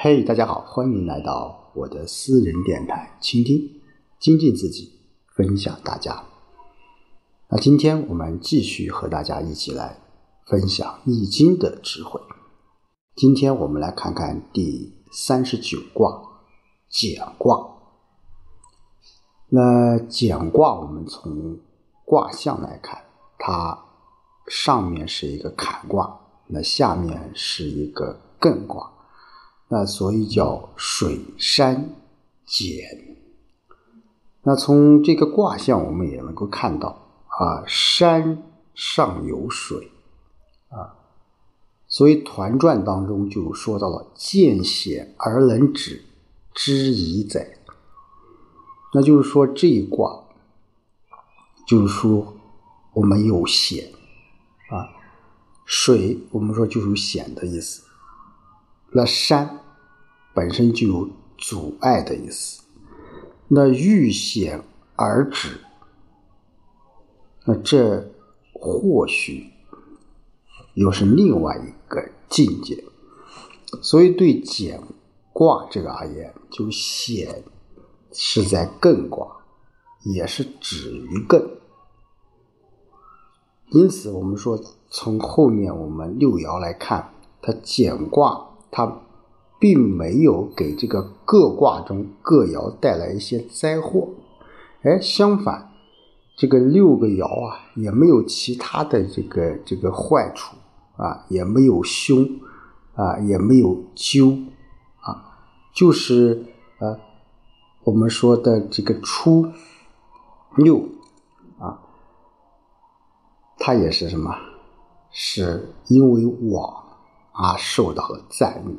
嘿，大家好，欢迎来到我的私人电台，倾听、精进自己，分享大家。那今天我们继续和大家一起来分享《易经》的智慧。今天我们来看看第三十九卦简卦。那简卦，我们从卦象来看，它上面是一个坎卦，那下面是一个艮卦。那所以叫水山简。那从这个卦象，我们也能够看到啊，山上有水啊，所以《团传》当中就说到了“见险而能止，知矣哉”。那就是说这一卦，就是说我们有险啊，水我们说就有险的意思。那山本身就有阻碍的意思，那遇险而止，那这或许又是另外一个境界。所以对简卦这个而言，就险是在艮卦，也是止于艮。因此，我们说从后面我们六爻来看，它简卦。它并没有给这个各卦中各爻带来一些灾祸，哎，相反，这个六个爻啊也没有其他的这个这个坏处啊，也没有凶啊，也没有咎啊，就是呃我们说的这个初六啊，它也是什么？是因为往。而受到了赞誉，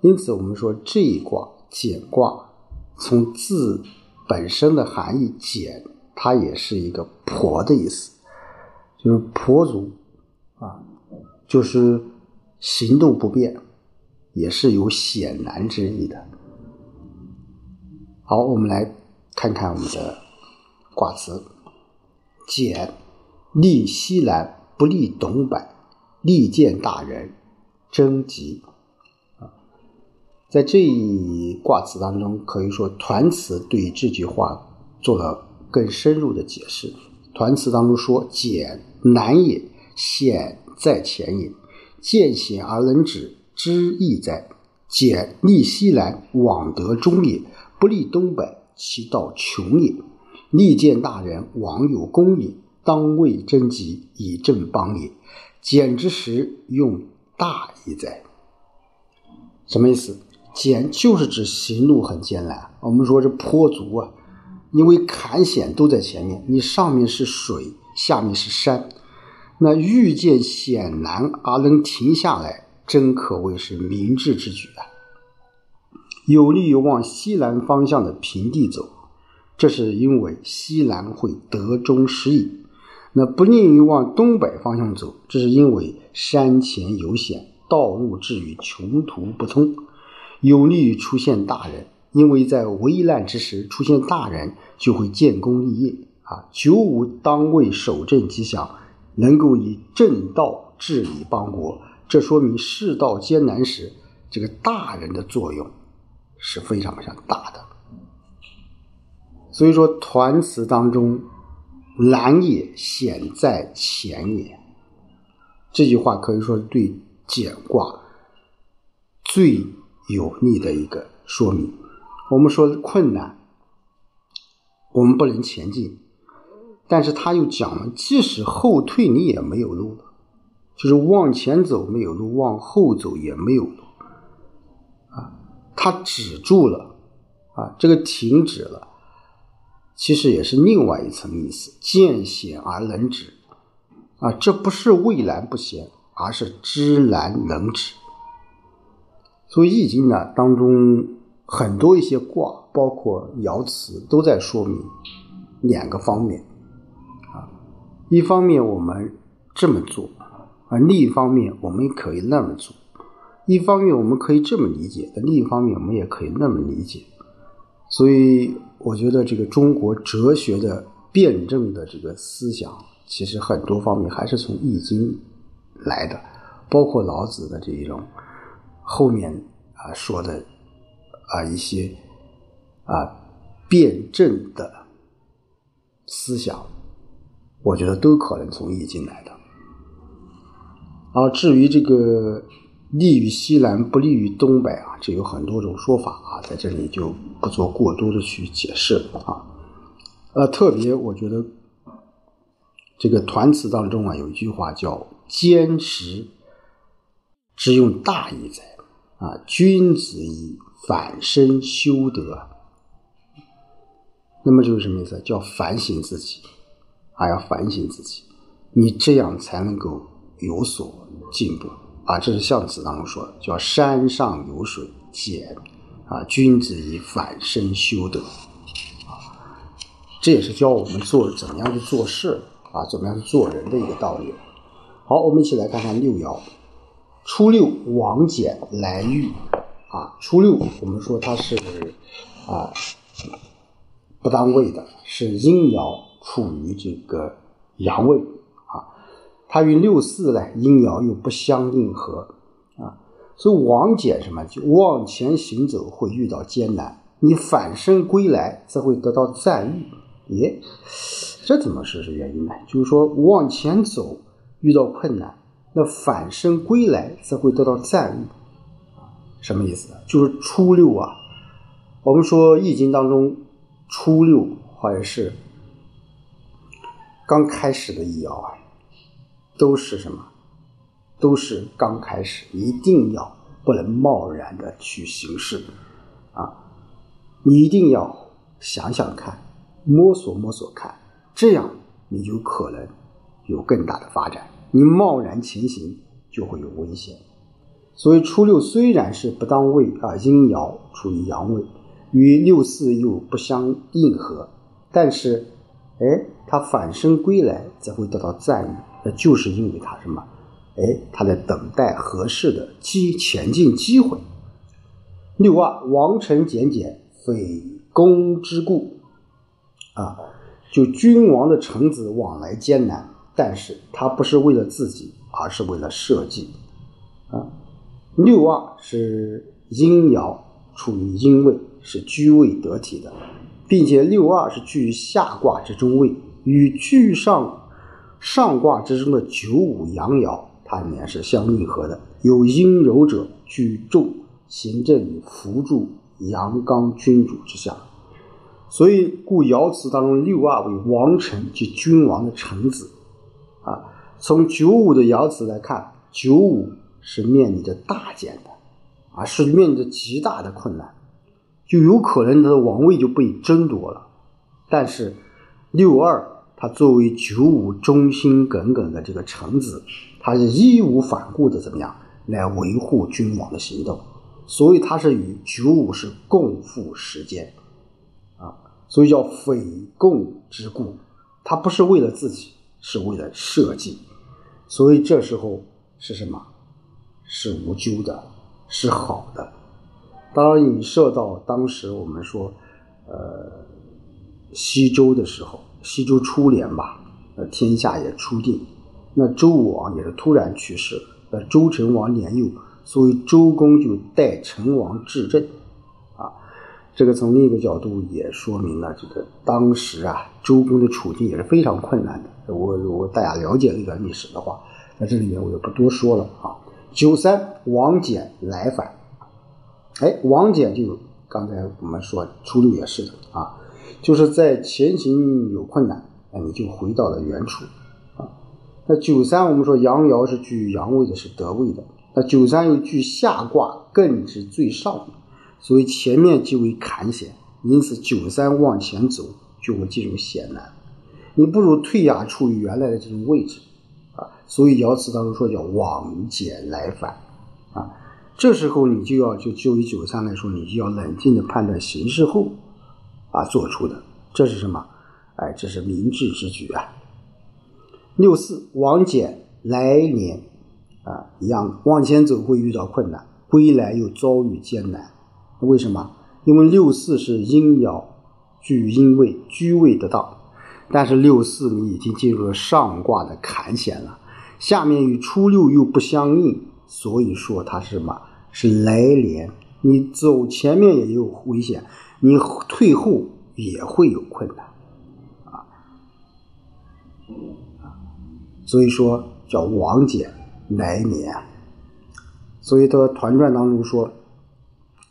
因此我们说这一卦简卦，从字本身的含义简，它也是一个婆的意思，就是婆足啊，就是行动不便，也是有险难之意的。好，我们来看看我们的卦辞：简，利西南，不利东北。利见大人，征吉啊，在这一卦辞当中，可以说团词对这句话做了更深入的解释。团词当中说：“简难也，险在前也。见险而能止，知易哉。简利西南，往得中也；不利东北，其道穷也。利见大人，往有功也。当为征吉，以正邦也。”简之时用大义在，什么意思？简就是指行路很艰难。我们说这坡足啊，因为坎险都在前面，你上面是水，下面是山，那遇见险难而能停下来，真可谓是明智之举啊！有利于往西南方向的平地走，这是因为西南会得中失意。那不利于往东北方向走，这是因为山前有险，道路至于穷途不通；有利于出现大人，因为在危难之时出现大人，就会建功立业啊，九五当位守正吉祥，能够以正道治理邦国。这说明世道艰难时，这个大人的作用是非常非常大的。所以说，团词当中。难也，险在前也。这句话可以说是对简卦最有力的一个说明。我们说困难，我们不能前进，但是他又讲了，即使后退，你也没有路了，就是往前走没有路，往后走也没有路。啊，他止住了，啊，这个停止了。其实也是另外一层意思，见险而能止，啊，这不是畏难不贤，而是知难能止。所以《易经》呢当中很多一些卦，包括爻辞，都在说明两个方面，啊，一方面我们这么做，啊，另一方面我们也可以那么做；一方面我们可以这么理解，但另一方面我们也可以那么理解。所以，我觉得这个中国哲学的辩证的这个思想，其实很多方面还是从《易经》来的，包括老子的这一种后面啊说的啊一些啊辩证的思想，我觉得都可能从易经来的。啊，至于这个利于西南不利于东北啊，这有很多种说法啊，在这里就不做过多的去解释了啊。呃，特别我觉得这个团词当中啊，有一句话叫“坚持之用大义哉”，啊，君子以反身修德。那么就是什么意思？叫反省自己，啊，要反省自己，你这样才能够有所进步啊。这是象辞当中说的，叫“山上有水简”，啊，君子以反身修德。啊这也是教我们做怎么样去做事啊，怎么样去做人的一个道理。好，我们一起来看看六爻。初六，王翦来遇啊。初六，我们说它是啊不当位的，是阴爻处于这个阳位。它与六四呢，阴爻又不相应合啊。所以王翦什么，就往前行走会遇到艰难，你反身归来则会得到赞誉。耶，这怎么是是原因呢？就是说往前走遇到困难，那反身归来则会得到赞誉，什么意思？就是初六啊，我们说易经当中初六或者是刚开始的易爻啊，都是什么？都是刚开始，一定要不能贸然的去行事啊，你一定要想想看。摸索摸索看，这样你就可能有更大的发展。你贸然前行就会有危险。所以初六虽然是不当位啊，阴爻处于阳位，与六四又不相应合，但是，哎，他反身归来则会得到赞誉，就是因为他什么？哎，他在等待合适的机前进机会。六二王臣简简，匪公之故。啊，就君王的臣子往来艰难，但是他不是为了自己，而是为了社稷。啊，六二是阴爻处于阴位，是居位得体的，并且六二是居于下卦之中位，与居上上卦之中的九五阳爻，它里面是相应合的。有阴柔者居重，行政于扶助阳刚君主之下。所以，故爻辞当中六二为王臣及君王的臣子，啊，从九五的爻辞来看，九五是面临着大减的，啊，是面临着极大的困难，就有可能他的王位就被争夺了。但是六二他作为九五忠心耿耿的这个臣子，他是义无反顾的怎么样来维护君王的行动，所以他是与九五是共赴时艰。所以叫匪共之故，他不是为了自己，是为了社稷。所以这时候是什么？是无咎的，是好的。当然，影射到当时我们说，呃，西周的时候，西周初年吧，呃，天下也初定，那周武王也是突然去世，呃，周成王年幼，所以周公就代成王治政。啊这个从另一个角度也说明了，这个当时啊，周公的处境也是非常困难的。我如果大家了解了一段历史的话，在这里面我就不多说了啊。九三，王翦来反。哎，王翦就刚才我们说初六也是的啊，就是在前行有困难，那你就回到了原处啊。那九三，我们说阳爻是居阳位的，是得位的。那九三又居下卦，艮之最上。所以前面即为坎险，因此九三往前走就会进入险难，你不如退下处于原来的这种位置，啊，所以爻辞当中说叫往简来反，啊，这时候你就要就就以九三来说，你就要冷静的判断形势后，啊做出的，这是什么？哎，这是明智之举啊。六四王翦来年，啊一样往前走会遇到困难，归来又遭遇艰难。为什么？因为六四是阴爻居阴位，居位得当，但是六四你已经进入了上卦的坎险了，下面与初六又不相应，所以说它是什么？是来年，你走前面也有危险，你退后也会有困难，啊，所以说叫王减来年。所以他团传当中说，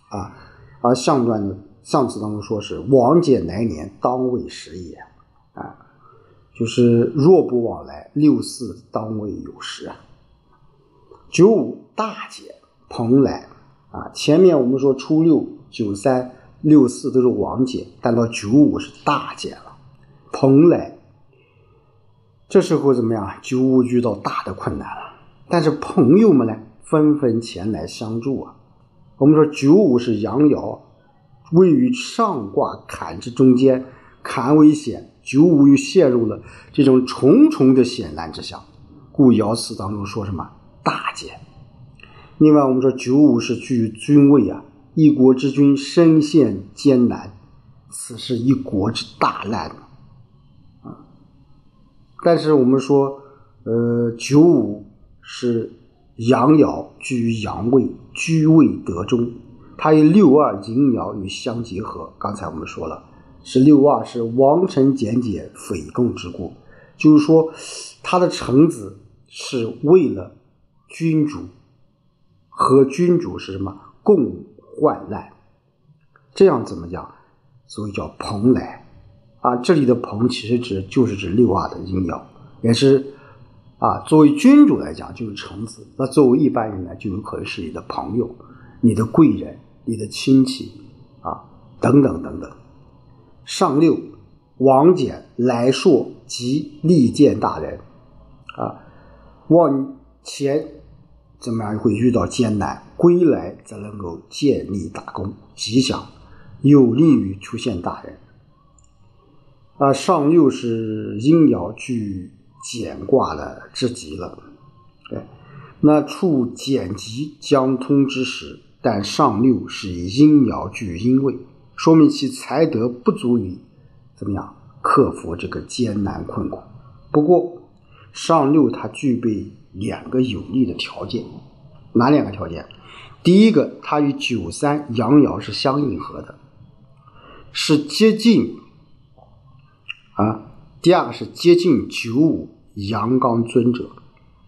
啊，而象传象辞当中说是王减来年，当为时也，啊，就是若不往来，六四当为有时啊。九五大减，蓬莱啊，前面我们说初六、九三、六四都是王减，但到九五是大减了，蓬莱。这时候怎么样？九五遇到大的困难了，但是朋友们呢？纷纷前来相助啊！我们说九五是阳爻，位于上卦坎之中间，坎为险，九五又陷入了这种重重的险难之下，故爻辞当中说什么大减。另外，我们说九五是居君位啊，一国之君身陷艰难，此是一国之大难啊。但是我们说，呃，九五是。阳爻居于阳位，居位得中，它与六二阴爻与相结合。刚才我们说了，是六二是王臣简简，匪共之故，就是说他的臣子是为了君主和君主是什么共患难，这样怎么讲？所以叫蓬莱啊，这里的蓬其实指就是指六二的阴爻，也是。啊，作为君主来讲就是臣子，那作为一般人呢，就有可能是你的朋友、你的贵人、你的亲戚啊，等等等等。上六，王翦来硕及利见大人啊，往前怎么样会遇到艰难，归来则能够建立大功，吉祥，有利于出现大人。啊，上六是阴爻居。简卦的之极了，对，那处简极将通之时，但上六是以阴爻居阴位，说明其才德不足以怎么样克服这个艰难困苦。不过上六它具备两个有利的条件，哪两个条件？第一个，它与九三阳爻是相应合的，是接近啊。第二个是接近九五。阳刚尊者，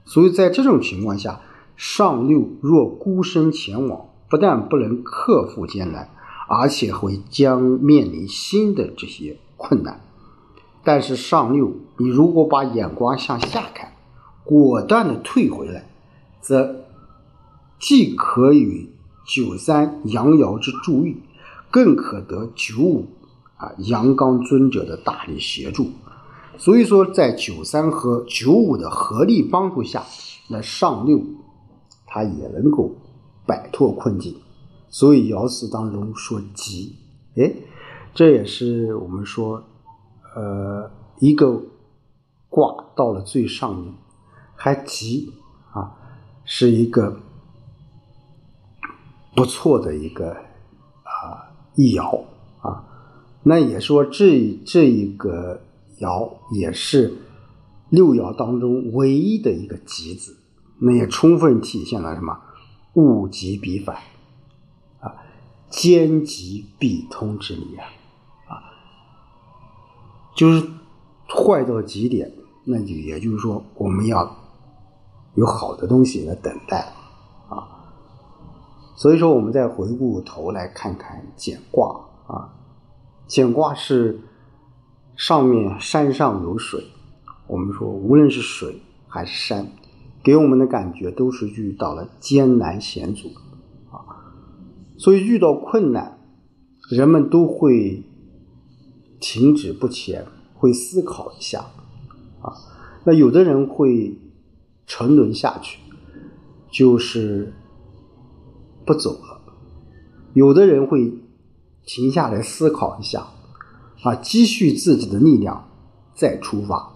所以在这种情况下，上六若孤身前往，不但不能克服艰难，而且会将面临新的这些困难。但是上六，你如果把眼光向下看，果断的退回来，则既可与九三阳爻之助益，更可得九五啊阳刚尊者的大力协助。所以说，在九三和九五的合力帮助下，那上六他也能够摆脱困境。所以爻辞当中说吉，哎，这也是我们说，呃，一个卦到了最上面还吉啊，是一个不错的一个啊一爻啊。那也说这这一个。爻也是六爻当中唯一的一个吉字，那也充分体现了什么物极必反啊，兼吉必通之理啊啊，就是坏到极点，那就也就是说我们要有好的东西来等待啊，所以说我们再回过头来看看简卦啊，简卦是。上面山上有水，我们说无论是水还是山，给我们的感觉都是遇到了艰难险阻啊。所以遇到困难，人们都会停止不前，会思考一下啊。那有的人会沉沦下去，就是不走了；有的人会停下来思考一下。啊，积蓄自己的力量，再出发。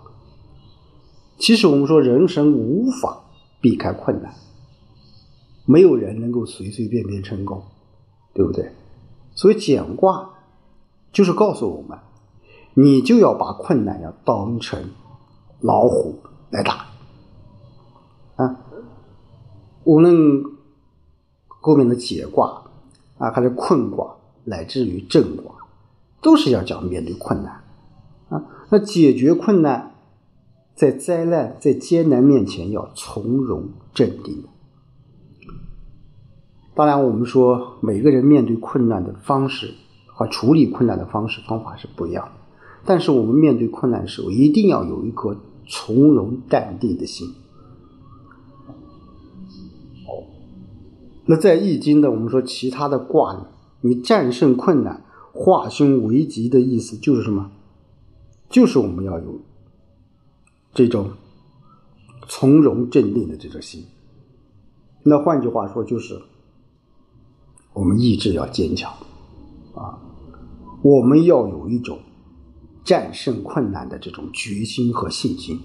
其实我们说，人生无法避开困难，没有人能够随随便便成功，对不对？所以简卦就是告诉我们，你就要把困难要当成老虎来打！无论后面的解卦啊，还是困卦，乃至于震卦，都是要讲面对困难啊。那解决困难，在灾难、在艰难面前要从容镇定。当然，我们说每个人面对困难的方式和处理困难的方式方法是不一样的，但是我们面对困难的时候，一定要有一颗从容淡定的心。那在《易经》的我们说其他的卦里，你战胜困难、化凶为吉的意思就是什么？就是我们要有这种从容镇定的这种心。那换句话说，就是我们意志要坚强啊，我们要有一种战胜困难的这种决心和信心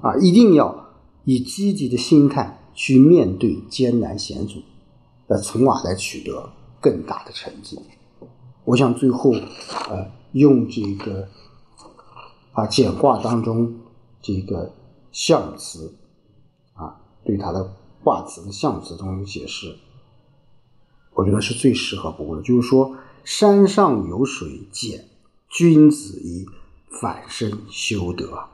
啊，一定要以积极的心态去面对艰难险阻。那从而来取得更大的成绩。我想最后，呃，用这个啊简卦当中这个象辞啊，对它的卦辞的象辞中解释，我觉得是最适合不过的。就是说，山上有水见，君子以反身修德。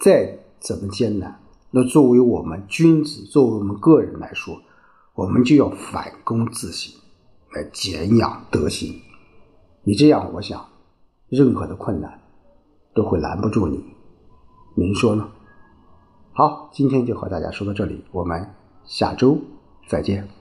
再怎么艰难，那作为我们君子，作为我们个人来说。我们就要反躬自省，来检养德行。你这样，我想，任何的困难都会拦不住你。您说呢？好，今天就和大家说到这里，我们下周再见。